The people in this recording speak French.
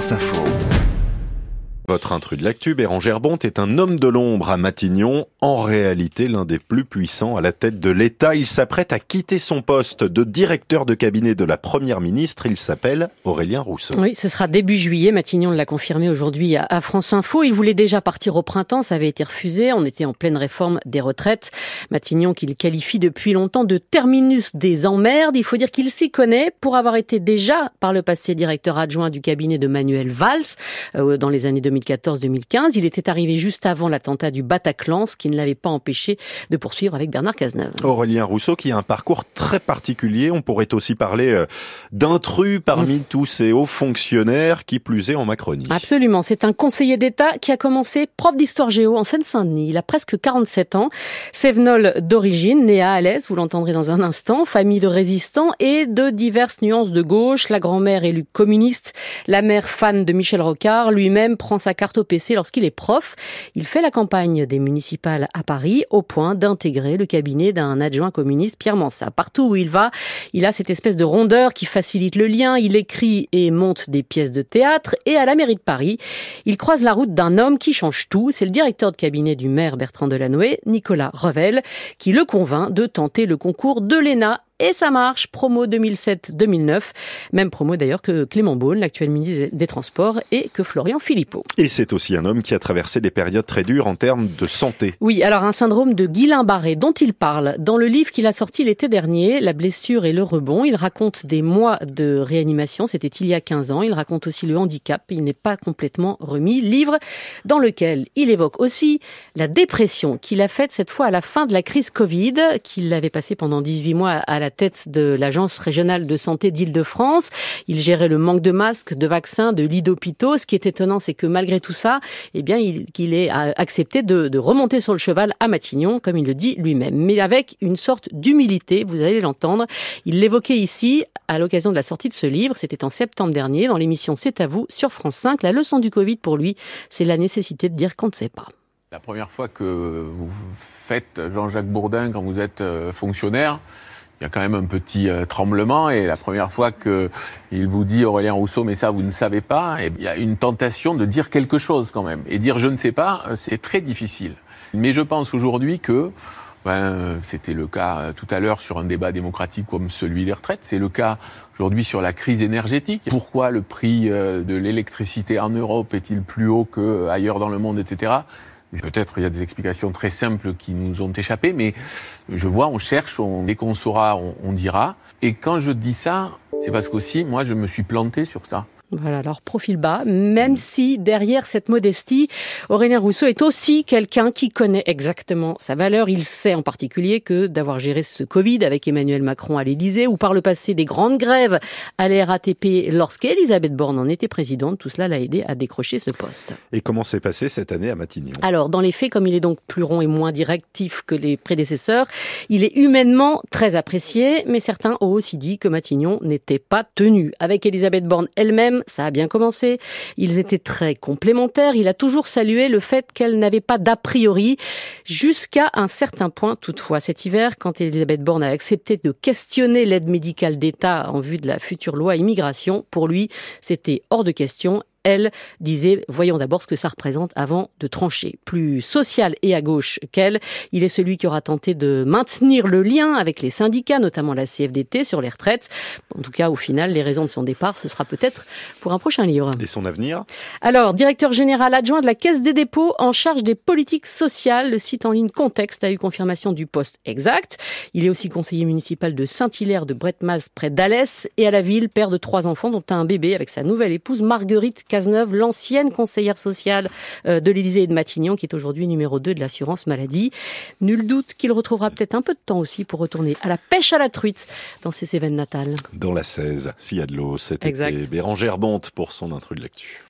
France Info. Votre intrus de l'actu, Bérangère Bonte, est un homme de l'ombre à Matignon, en réalité l'un des plus puissants à la tête de l'État. Il s'apprête à quitter son poste de directeur de cabinet de la Première ministre. Il s'appelle Aurélien Rousseau. Oui, ce sera début juillet. Matignon l'a confirmé aujourd'hui à France Info. Il voulait déjà partir au printemps, ça avait été refusé. On était en pleine réforme des retraites. Matignon qu'il qualifie depuis longtemps de terminus des emmerdes. Il faut dire qu'il s'y connaît pour avoir été déjà par le passé directeur adjoint du cabinet de Manuel Valls euh, dans les années 2000 2014-2015. Il était arrivé juste avant l'attentat du Bataclan, ce qui ne l'avait pas empêché de poursuivre avec Bernard Cazeneuve. Aurélien Rousseau qui a un parcours très particulier. On pourrait aussi parler euh, d'intrus parmi mmh. tous ces hauts fonctionnaires, qui plus est en Macronie. Absolument. C'est un conseiller d'État qui a commencé prof d'histoire géo en Seine-Saint-Denis. Il a presque 47 ans. Sévenol d'origine, né à Alès, vous l'entendrez dans un instant, famille de résistants et de diverses nuances de gauche. La grand-mère élue communiste, la mère fan de Michel Rocard, lui-même prend sa carte au PC lorsqu'il est prof. Il fait la campagne des municipales à Paris au point d'intégrer le cabinet d'un adjoint communiste, Pierre Mansat. Partout où il va, il a cette espèce de rondeur qui facilite le lien. Il écrit et monte des pièces de théâtre. Et à la mairie de Paris, il croise la route d'un homme qui change tout. C'est le directeur de cabinet du maire Bertrand Delanoë, Nicolas Revel, qui le convainc de tenter le concours de l'ENA et ça marche. Promo 2007-2009. Même promo d'ailleurs que Clément Beaune, l'actuel ministre des Transports, et que Florian Philippot. Et c'est aussi un homme qui a traversé des périodes très dures en termes de santé. Oui, alors un syndrome de Guillain-Barré dont il parle. Dans le livre qu'il a sorti l'été dernier, La blessure et le rebond, il raconte des mois de réanimation. C'était il y a 15 ans. Il raconte aussi le handicap. Il n'est pas complètement remis. Livre dans lequel il évoque aussi la dépression qu'il a faite cette fois à la fin de la crise Covid, qu'il avait passé pendant 18 mois à la tête de l'Agence régionale de santé d'Île-de-France. Il gérait le manque de masques, de vaccins, de lits d'hôpitaux. Ce qui est étonnant, c'est que malgré tout ça, eh bien, qu'il ait accepté de, de remonter sur le cheval à Matignon, comme il le dit lui-même, mais avec une sorte d'humilité. Vous allez l'entendre. Il l'évoquait ici à l'occasion de la sortie de ce livre. C'était en septembre dernier dans l'émission C'est à vous sur France 5. La leçon du Covid pour lui, c'est la nécessité de dire qu'on ne sait pas. La première fois que vous faites Jean-Jacques Bourdin quand vous êtes euh, fonctionnaire, il y a quand même un petit euh, tremblement et la première fois que il vous dit Aurélien Rousseau mais ça vous ne savez pas et il y a une tentation de dire quelque chose quand même et dire je ne sais pas euh, c'est très difficile mais je pense aujourd'hui que ben, c'était le cas euh, tout à l'heure sur un débat démocratique comme celui des retraites. C'est le cas aujourd'hui sur la crise énergétique. Pourquoi le prix de l'électricité en Europe est-il plus haut qu'ailleurs dans le monde, etc. Peut-être il y a des explications très simples qui nous ont échappé, mais je vois, on cherche, on, dès qu'on saura, on, on dira. Et quand je dis ça, c'est parce qu'aussi, moi, je me suis planté sur ça. Voilà, alors profil bas, même si derrière cette modestie, Aurélien Rousseau est aussi quelqu'un qui connaît exactement sa valeur. Il sait en particulier que d'avoir géré ce Covid avec Emmanuel Macron à l'Élysée ou par le passé des grandes grèves à la RATP lorsqu'Elisabeth Borne en était présidente, tout cela l'a aidé à décrocher ce poste. Et comment s'est passé cette année à Matignon? Alors, dans les faits, comme il est donc plus rond et moins directif que les prédécesseurs, il est humainement très apprécié, mais certains ont aussi dit que Matignon n'était pas tenu. Avec Elisabeth Borne elle-même, ça a bien commencé. Ils étaient très complémentaires. Il a toujours salué le fait qu'elle n'avait pas d'a priori, jusqu'à un certain point toutefois. Cet hiver, quand Elisabeth Borne a accepté de questionner l'aide médicale d'État en vue de la future loi immigration, pour lui, c'était hors de question elle, disait voyons d'abord ce que ça représente avant de trancher. Plus social et à gauche qu'elle, il est celui qui aura tenté de maintenir le lien avec les syndicats, notamment la CFDT, sur les retraites. En tout cas, au final, les raisons de son départ, ce sera peut-être pour un prochain livre. Et son avenir? Alors, directeur général adjoint de la Caisse des dépôts en charge des politiques sociales, le site en ligne Contexte a eu confirmation du poste exact. Il est aussi conseiller municipal de Saint-Hilaire de Bretmaz près d'Alès et à la ville, père de trois enfants dont un bébé avec sa nouvelle épouse Marguerite Cazeneuve, l'ancienne conseillère sociale euh, de l'Élysée et de Matignon, qui est aujourd'hui numéro 2 de l'assurance maladie. Nul doute qu'il retrouvera peut-être un peu de temps aussi pour retourner à la pêche à la truite dans ses Cévennes natales. Dans la 16, s'il y a de l'eau cet été. Bérangère Bonte pour son intrus de l'actu.